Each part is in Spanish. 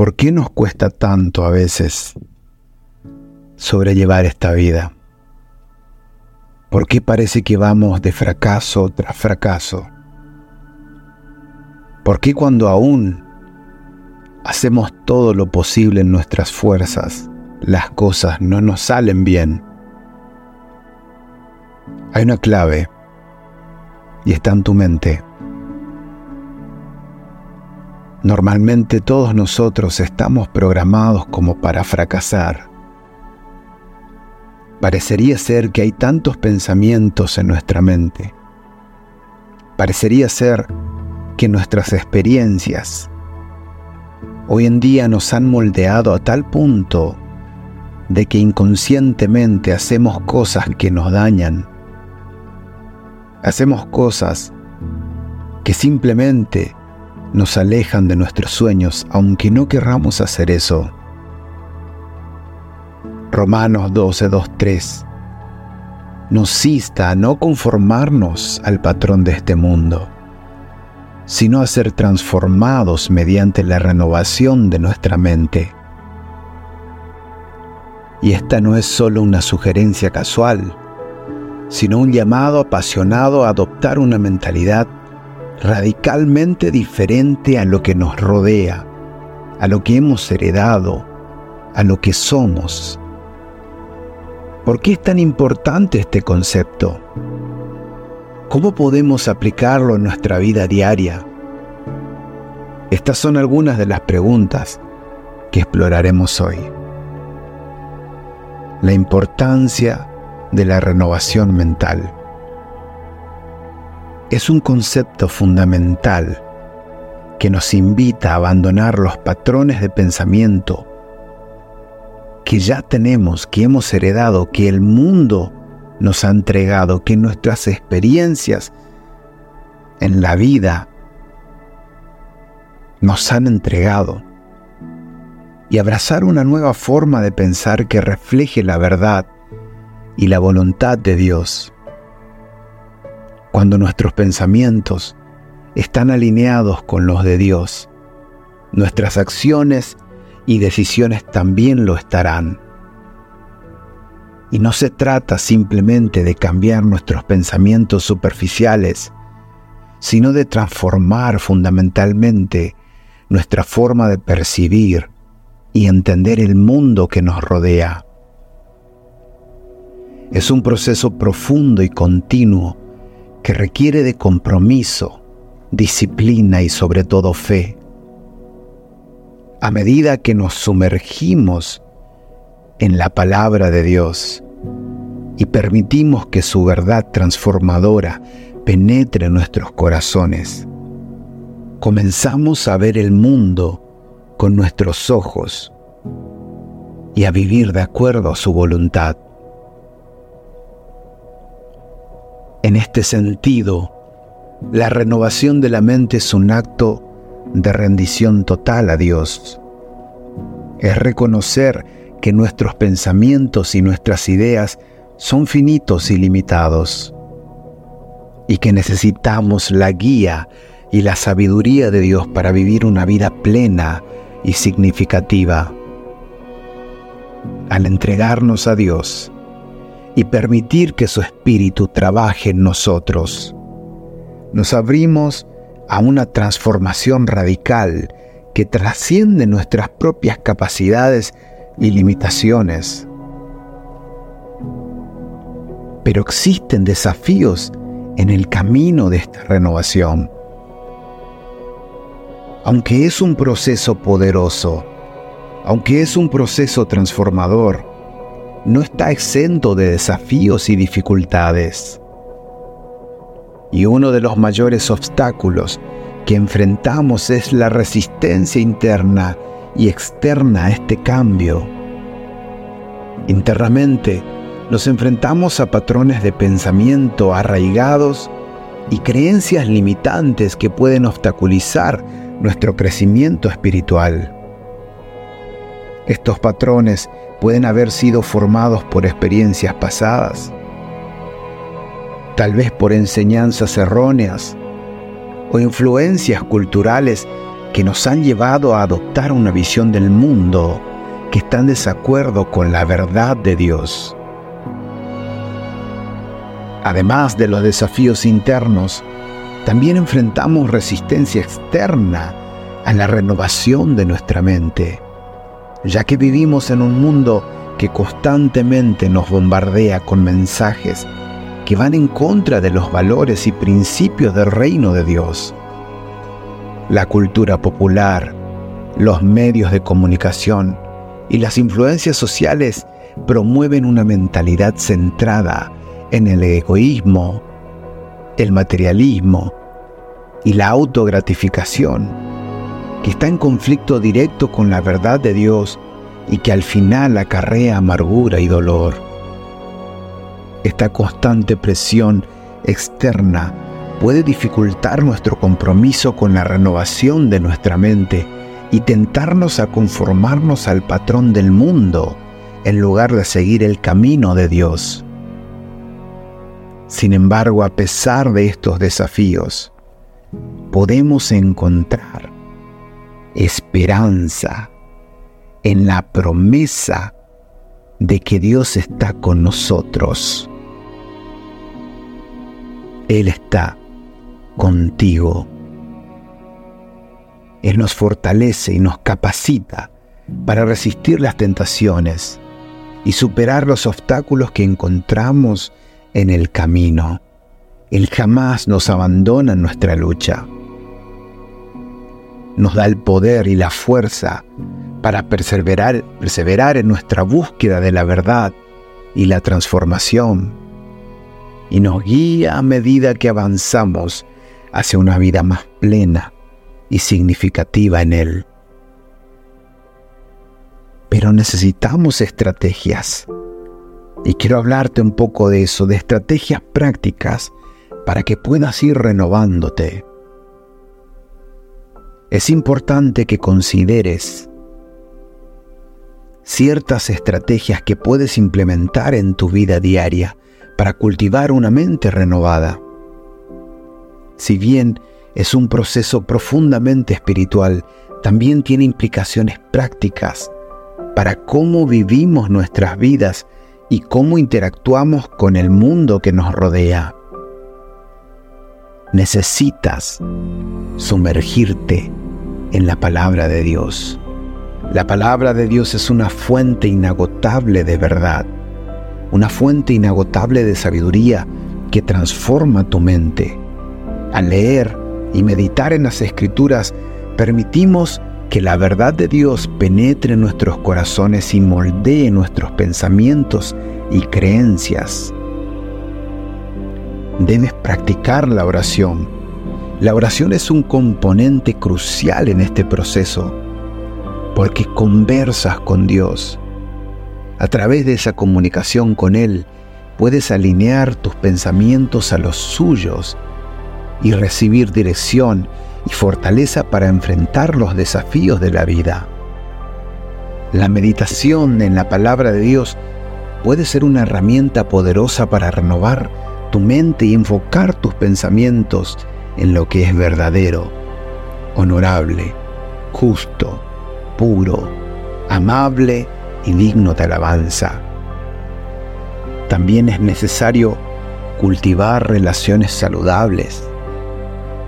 ¿Por qué nos cuesta tanto a veces sobrellevar esta vida? ¿Por qué parece que vamos de fracaso tras fracaso? ¿Por qué cuando aún hacemos todo lo posible en nuestras fuerzas, las cosas no nos salen bien? Hay una clave y está en tu mente. Normalmente todos nosotros estamos programados como para fracasar. Parecería ser que hay tantos pensamientos en nuestra mente. Parecería ser que nuestras experiencias hoy en día nos han moldeado a tal punto de que inconscientemente hacemos cosas que nos dañan. Hacemos cosas que simplemente nos alejan de nuestros sueños, aunque no querramos hacer eso. Romanos 12, 3 nos insta a no conformarnos al patrón de este mundo, sino a ser transformados mediante la renovación de nuestra mente. Y esta no es solo una sugerencia casual, sino un llamado apasionado a adoptar una mentalidad radicalmente diferente a lo que nos rodea, a lo que hemos heredado, a lo que somos. ¿Por qué es tan importante este concepto? ¿Cómo podemos aplicarlo en nuestra vida diaria? Estas son algunas de las preguntas que exploraremos hoy. La importancia de la renovación mental. Es un concepto fundamental que nos invita a abandonar los patrones de pensamiento que ya tenemos, que hemos heredado, que el mundo nos ha entregado, que nuestras experiencias en la vida nos han entregado. Y abrazar una nueva forma de pensar que refleje la verdad y la voluntad de Dios. Cuando nuestros pensamientos están alineados con los de Dios, nuestras acciones y decisiones también lo estarán. Y no se trata simplemente de cambiar nuestros pensamientos superficiales, sino de transformar fundamentalmente nuestra forma de percibir y entender el mundo que nos rodea. Es un proceso profundo y continuo que requiere de compromiso, disciplina y sobre todo fe a medida que nos sumergimos en la palabra de Dios y permitimos que su verdad transformadora penetre en nuestros corazones, comenzamos a ver el mundo con nuestros ojos y a vivir de acuerdo a su voluntad. En este sentido, la renovación de la mente es un acto de rendición total a Dios. Es reconocer que nuestros pensamientos y nuestras ideas son finitos y limitados y que necesitamos la guía y la sabiduría de Dios para vivir una vida plena y significativa. Al entregarnos a Dios y permitir que su Espíritu trabaje en nosotros, nos abrimos a una transformación radical que trasciende nuestras propias capacidades y limitaciones. Pero existen desafíos en el camino de esta renovación. Aunque es un proceso poderoso, aunque es un proceso transformador, no está exento de desafíos y dificultades y uno de los mayores obstáculos que enfrentamos es la resistencia interna y externa a este cambio. Internamente nos enfrentamos a patrones de pensamiento arraigados y creencias limitantes que pueden obstaculizar nuestro crecimiento espiritual. Estos patrones pueden haber sido formados por experiencias pasadas, tal vez por enseñanzas erróneas o influencias culturales que nos han llevado a adoptar una visión del mundo que está en desacuerdo con la verdad de Dios. Además de los desafíos internos, también enfrentamos resistencia externa a la renovación de nuestra mente, ya que vivimos en un mundo que constantemente nos bombardea con mensajes que van en contra de los valores y principios del reino de Dios. La cultura popular, los medios de comunicación y las influencias sociales promueven una mentalidad centrada en el egoísmo, el materialismo y la autogratificación, que está en conflicto directo con la verdad de Dios y que al final acarrea amargura y dolor. Esta constante presión externa puede dificultar nuestro compromiso con la renovación de nuestra mente y tentarnos a conformarnos al patrón del mundo en lugar de seguir el camino de Dios. Sin embargo, a pesar de estos desafíos, podemos encontrar esperanza en la promesa de que Dios está con nosotros. Él está contigo. Él nos fortalece y nos capacita para resistir las tentaciones y superar los obstáculos que encontramos en el camino. Él jamás nos abandona en nuestra lucha. Nos da el poder y la fuerza para perseverar, en nuestra búsqueda de la verdad y la transformación. Y nos guía a medida que avanzamos hacia una vida más plena y significativa en Él. Pero necesitamos estrategias. Y quiero hablarte un poco de eso, de estrategias prácticas para que puedas ir renovándote. Es importante que consideres ciertas estrategias que puedes implementar en tu vida diaria para cultivar una mente renovada. Si bien es un proceso profundamente espiritual, también tiene implicaciones prácticas para cómo vivimos nuestras vidas y cómo interactuamos con el mundo que nos rodea. Necesitas sumergirte en la palabra de Dios. La palabra de Dios es una fuente inagotable de verdad, una fuente inagotable de sabiduría que transforma tu mente. Al leer y meditar en las escrituras, permitimos que la verdad de Dios penetre en nuestros corazones y moldee nuestros pensamientos y creencias. Debes practicar la oración. La oración es un componente crucial en este proceso porque conversas con Dios. A través de esa comunicación con Él, puedes alinear tus pensamientos a los suyos y recibir dirección y fortaleza para enfrentar los desafíos de la vida. La meditación en la palabra de Dios puede ser una herramienta poderosa para renovar tu mente y enfocar tus pensamientos en lo que es verdadero, honorable, justo, puro, amable y digno de alabanza. También es necesario cultivar relaciones saludables.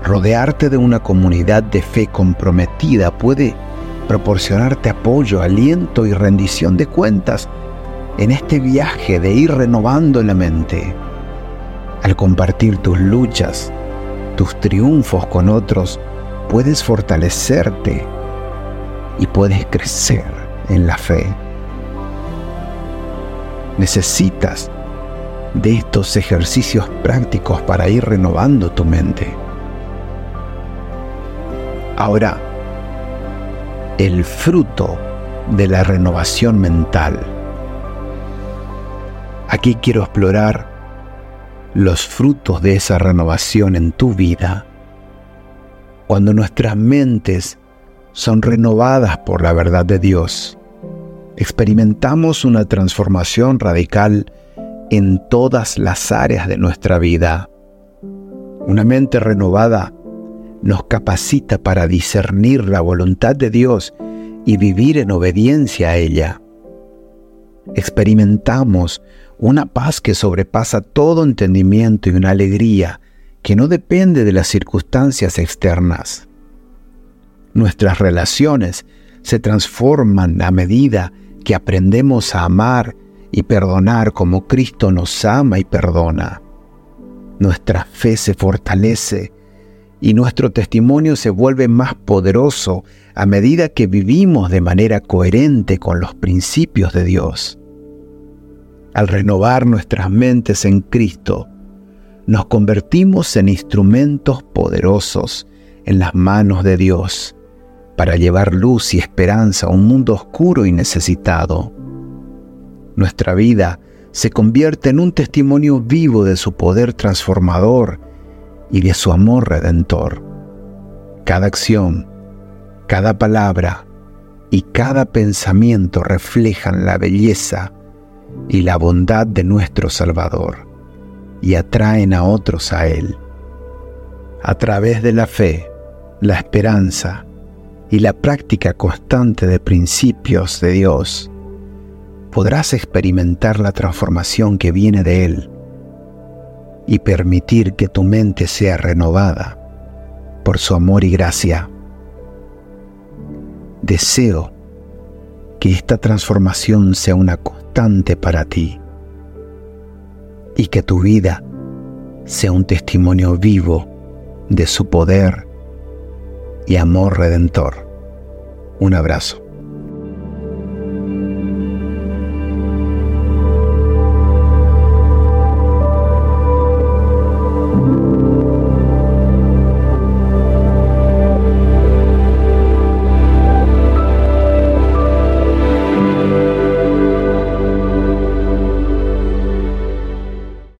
Rodearte de una comunidad de fe comprometida puede proporcionarte apoyo, aliento y rendición de cuentas en este viaje de ir renovando la mente. Al compartir tus luchas, tus triunfos con otros, puedes fortalecerte y puedes crecer en la fe. Necesitas de estos ejercicios prácticos para ir renovando tu mente. Ahora, el fruto de la renovación mental. Aquí quiero explorar los frutos de esa renovación en tu vida. Cuando nuestras mentes son renovadas por la verdad de Dios. Experimentamos una transformación radical en todas las áreas de nuestra vida. Una mente renovada nos capacita para discernir la voluntad de Dios y vivir en obediencia a ella. Experimentamos una paz que sobrepasa todo entendimiento y una alegría que no depende de las circunstancias externas. Nuestras relaciones se transforman a medida que aprendemos a amar y perdonar como Cristo nos ama y perdona. Nuestra fe se fortalece y nuestro testimonio se vuelve más poderoso a medida que vivimos de manera coherente con los principios de Dios. Al renovar nuestras mentes en Cristo, nos convertimos en instrumentos poderosos en las manos de Dios para llevar luz y esperanza a un mundo oscuro y necesitado. Nuestra vida se convierte en un testimonio vivo de su poder transformador y de su amor redentor. Cada acción, cada palabra y cada pensamiento reflejan la belleza y la bondad de nuestro Salvador y atraen a otros a Él. A través de la fe, la esperanza y la práctica constante de principios de Dios, podrás experimentar la transformación que viene de Él y permitir que tu mente sea renovada por su amor y gracia. Deseo que esta transformación sea una constante para ti y que tu vida sea un testimonio vivo de su poder y amor redentor. Un abrazo.